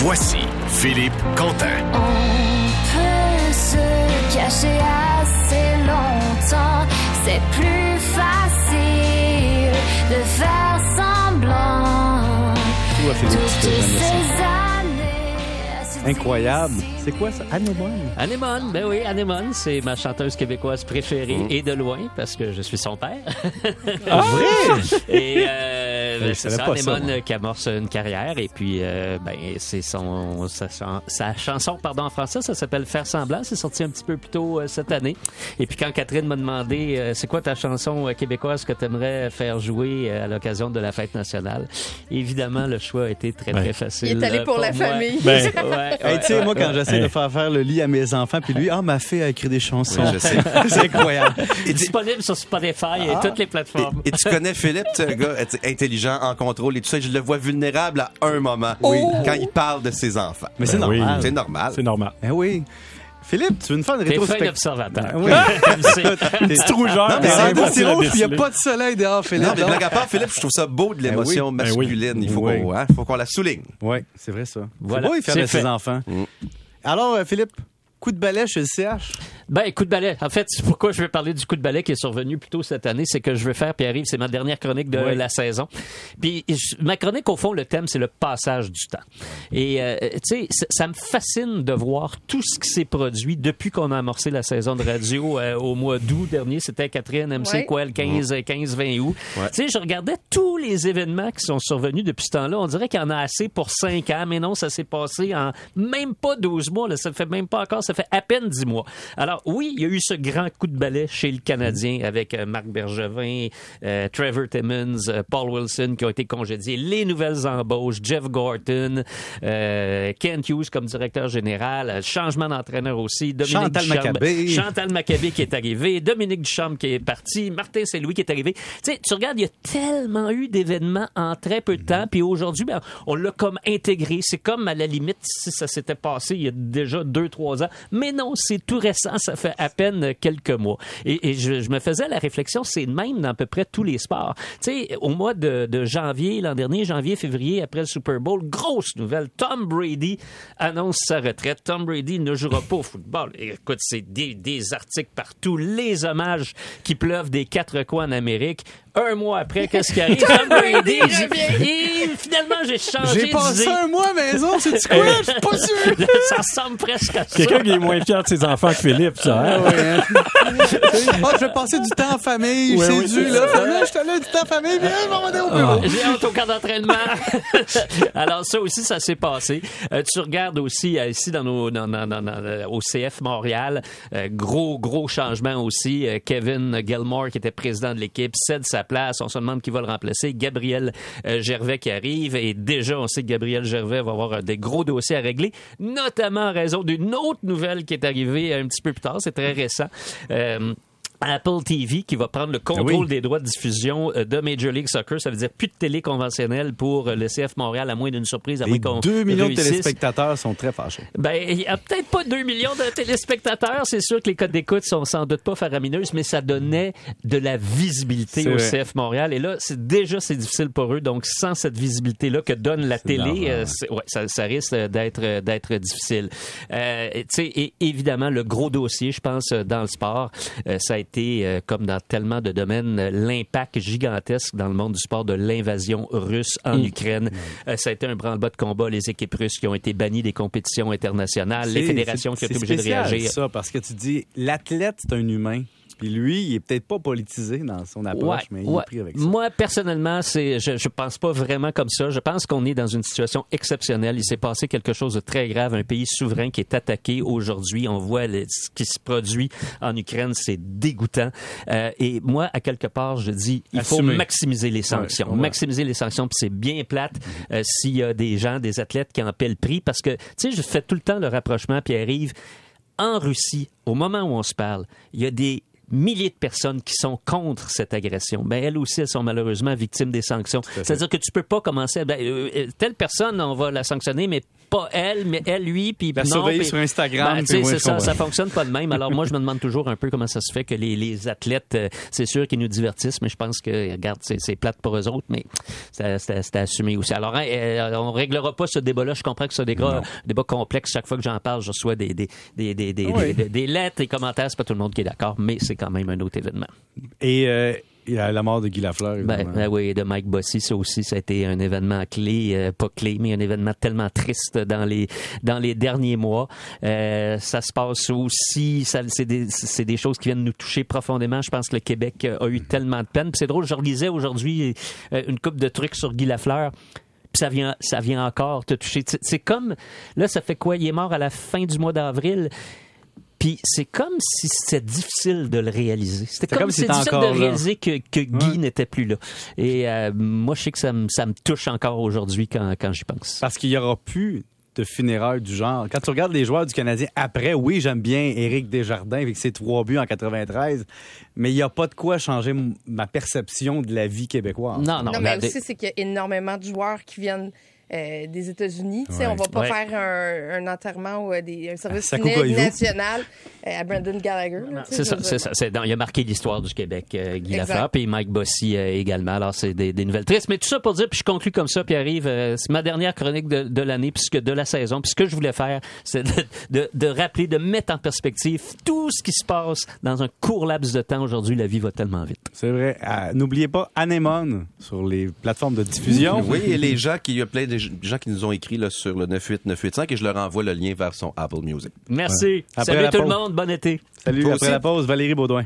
Voici Philippe Quentin. On peut se cacher assez longtemps, c'est plus facile de faire semblant. Années. c'est Incroyable. C'est quoi ça? Anémone. Anémone, ben oui, Anémone, c'est ma chanteuse québécoise préférée Mm. et de loin parce que je suis son père. Ah, vrai? Et euh, Ben, c'est ça, moi. qui amorce une carrière et puis euh, ben c'est son sa, chan- sa chanson pardon en français, ça s'appelle Faire semblant, c'est sorti un petit peu plus tôt euh, cette année. Et puis quand Catherine m'a demandé euh, c'est quoi ta chanson euh, québécoise que tu aimerais faire jouer euh, à l'occasion de la fête nationale, évidemment le choix a été très très facile. Il est allé euh, pour la moi. famille. Ben, Ouais, Hey, ouais, tu sais, ouais, moi, quand ouais. j'essaie de faire faire le lit à mes enfants, puis lui, ah, ma fille a écrit des chansons. Oui, je sais. c'est incroyable. Et tu, disponible sur Spotify et toutes les plateformes. et- et tu connais Philippe, un gars tu en contrôle et tout ça. Je le vois vulnérable à un moment. Oui. Quand il parle de ses enfants. Mais c'est Ben oui. normal. C'est normal. C'est normal. Eh oui. Philippe, tu veux nous faire une T'es fin rétrospective? d'observateur. Oui. MC. rougeur. Non, mais c'est beau, c'est rouge, puis il n'y a pas de soleil dehors, Philippe. Non, mais blague à part, Philippe, je trouve ça beau de l'émotion Ben oui. masculine. Il faut Oui. qu'on hein, faut qu'on la souligne. Oui, c'est vrai ça. Voilà, c'est beau, il fait ses enfants. Mm. Alors, euh, Philippe, coup de balai chez le CH. Ben, coup de balai. En fait, c'est pourquoi je vais parler du coup de balai qui est survenu plus tôt cette année, c'est que je vais faire, puis arrive, c'est ma dernière chronique de Oui. la saison. Puis je- ma chronique, au fond, le thème, c'est le passage du temps. Et, euh, tu sais, ça- me fascine de voir tout ce qui s'est produit depuis qu'on a amorcé la saison de radio euh, au mois d'août dernier. C'était Catherine, MC Ouais. quoi, le 15, 15, 20 août. Ouais. Tu sais, je regardais tous les événements qui sont survenus depuis ce temps-là. On dirait qu'il y en a assez pour 5 ans, mais non, ça s'est passé en même pas 12 mois. Là. Ça fait même pas encore, ça fait à peine 10 mois. Alors oui, il y a eu ce grand coup de balai chez le Canadien avec euh, Marc Bergevin, euh, Trevor Timmons, euh, Paul Wilson qui ont été congédiés, les nouvelles embauches, Jeff Gorton, euh, Kent Hughes comme directeur général, changement d'entraîneur aussi, Dominique Chantal Maccabé. Chantal Maccabé qui est arrivé, Dominique Ducharme qui est parti, Martin Saint-Louis qui est arrivé. Tu sais, tu regardes, il y a tellement eu d'événements en très peu de temps, puis aujourd'hui, ben, on l'a comme intégré. C'est comme à la limite si ça s'était passé il y a déjà deux, trois ans. Mais non, c'est tout récent, ça fait à peine quelques mois. Et, je, me faisais la réflexion, c'est le même dans à peu près tous les sports. Tu sais, au mois de, de janvier, l'an dernier, janvier, février, après le Super Bowl, grosse nouvelle, Tom Brady annonce sa retraite. Tom Brady ne jouera pas au football. Et écoute, c'est des, des articles partout, les hommages qui pleuvent des quatre coins en Amérique. Un mois après, qu'est-ce qui arrive? Tom Brady revient. Et finalement, j'ai changé J'ai passé un mois à maison, c'est quoi? Je suis pas sûr. ça ressemble presque à ça. Quelqu'un qui est moins fier de ses enfants que Philippe, ça. hein? Ah ouais, hein? Ah, je vais passer du temps en famille, Ouais, c'est oui, dû, là. ça. Là, je suis allé du temps en famille, viens, je vais au bureau. J'ai hâte au camp d'entraînement. Alors ça aussi, ça s'est passé. Euh, tu regardes aussi euh, ici dans nos, dans, dans- dans- dans- euh, au CF Montréal, euh, gros gros changement aussi. Euh, Kevin Gilmore qui était président de l'équipe cède sa place. On se demande qui va le remplacer. Gabriel euh, Gervais qui arrive et déjà on sait que Gabriel Gervais va avoir euh, des gros dossiers à régler, notamment en raison d'une autre nouvelle qui est arrivée un petit peu plus tard. C'est très récent. Euh, Apple TV qui va prendre le contrôle Ah oui. des droits de diffusion euh, de Major League Soccer. Ça veut dire plus de télé conventionnelle pour euh, le CF Montréal, à moins d'une surprise, à Les qu'on 2 millions de téléspectateurs sont très fâchés. Ben, il y a peut-être pas 2 millions de téléspectateurs. C'est sûr que les codes d'écoute sont sans doute pas faramineuses, mais ça donnait de la visibilité au vrai. CF Montréal. Et là, c'est déjà c'est difficile pour eux. Donc, sans cette visibilité-là que donne la télé, euh, ouais, ça, ça risque d'être d'être difficile. Euh, tu sais, et évidemment, le gros dossier, je pense, dans le sport, euh, ça a été euh, comme dans tellement de domaines, l'impact gigantesque dans le monde du sport de l'invasion russe en Ukraine. Euh, ça a été un branle-bas de combat. Les équipes russes qui ont été bannies des compétitions internationales, les C'est- fédérations qui ont c'est été obligées de réagir. ça, parce que tu dis, l'athlète, c'est un humain. Puis lui, il est peut-être pas politisé dans son approche, mais il ouais. est pris avec ça. Moi, personnellement, c'est, je, je pense pas vraiment comme ça. Je pense qu'on est dans une situation exceptionnelle. Il s'est passé quelque chose de très grave. Un pays souverain qui est attaqué aujourd'hui. On voit le- ce qui se produit en Ukraine. C'est dégoûtant. Euh, et moi, à quelque part, je dis, il faut maximiser les sanctions. Ouais. maximiser les sanctions. Puis c'est bien plate euh, s'il y a des gens, des athlètes qui en paient le prix. Parce que, tu sais, je fais tout le temps le rapprochement, puis arrive en Russie, au moment où on se parle, il y a des milliers de personnes qui sont contre cette agression. Ben elles aussi, elles sont malheureusement victimes des sanctions. C'est-à-dire que tu peux pas commencer. Ben, euh, euh, telle personne, on va la sanctionner, mais pas elle, mais elle, lui, puis La non, surveiller puis- sur Instagram, Ben, puis ça, ça fonctionne pas de même. Alors moi, je me demande toujours un peu comment ça se fait que les, les athlètes, euh, c'est sûr qu'ils nous divertissent, mais je pense que, regarde, c'est plate pour eux autres, mais c'est assumé aussi. Alors, hein, on réglera pas ce débat-là. Je comprends que c'est un débat, débat complexe. Chaque fois que j'en parle, je reçois des, des, des, des, des, Oui. des- des lettres, des commentaires. C'est pas tout le monde qui est d'accord, mais c'est quand même un autre événement. Et euh, il y a la mort de Guy Lafleur. Ben, ben oui, de Mike Bossy, ça aussi, ça a été un événement clé, euh, pas clé, mais un événement tellement triste dans les dans les derniers mois. Euh, ça se passe aussi, ça, c'est des c'est des choses qui viennent nous toucher profondément. Je pense que le Québec euh, a eu tellement de peine. Puis c'est drôle, je relisais aujourd'hui une coupe de trucs sur Guy Lafleur. Puis ça vient, ça vient encore te toucher. C'est comme, là, ça fait quoi? Il est mort à la fin du mois d'avril. Puis c'est comme si c'était difficile de le réaliser. C'était comme, comme si c'était difficile de réaliser que, que Guy Ouais. n'était plus là. Et euh, moi, je sais que ça me, ça me touche encore aujourd'hui quand, quand j'y pense. Parce qu'il y aura plus de funérailles du genre. Quand tu regardes les joueurs du Canadien après, oui, j'aime bien Éric Desjardins avec ses trois buts en 93, mais il n'y a pas de quoi changer ma perception de la vie québécoise. Non, non, Non, la- mais aussi, c'est qu'il y a énormément de joueurs qui viennent euh, des États-Unis. Ouais. On va pas Ouais. faire un, un enterrement ou euh, des, un service funèbre Koivu. national euh, à Brandon Gallagher. C'est ça, c'est ça. C'est dans- il a marqué l'histoire du Québec, euh, Guy. Lafleur, puis Mike Bossy euh, également. Alors, c'est des, des nouvelles tristes. Mais tout ça pour dire, puis je conclue comme ça, puis arrive, euh, c'est ma dernière chronique de, de l'année, puisque de la saison. Puis ce que je voulais faire, c'est de, de, de rappeler, de mettre en perspective tout ce qui se passe dans un court laps de temps. Aujourd'hui, la vie va tellement vite. C'est vrai. Ah, N'oubliez pas Anemone sur les plateformes de diffusion. Oui, et les gens qui, il y a plein de gens qui nous ont écrit là, sur le 98985 et je leur envoie le lien vers son Apple Music. Merci. Après Salut tout le monde. Bon été. Salut, après aussi. la pause, Valérie Baudouin.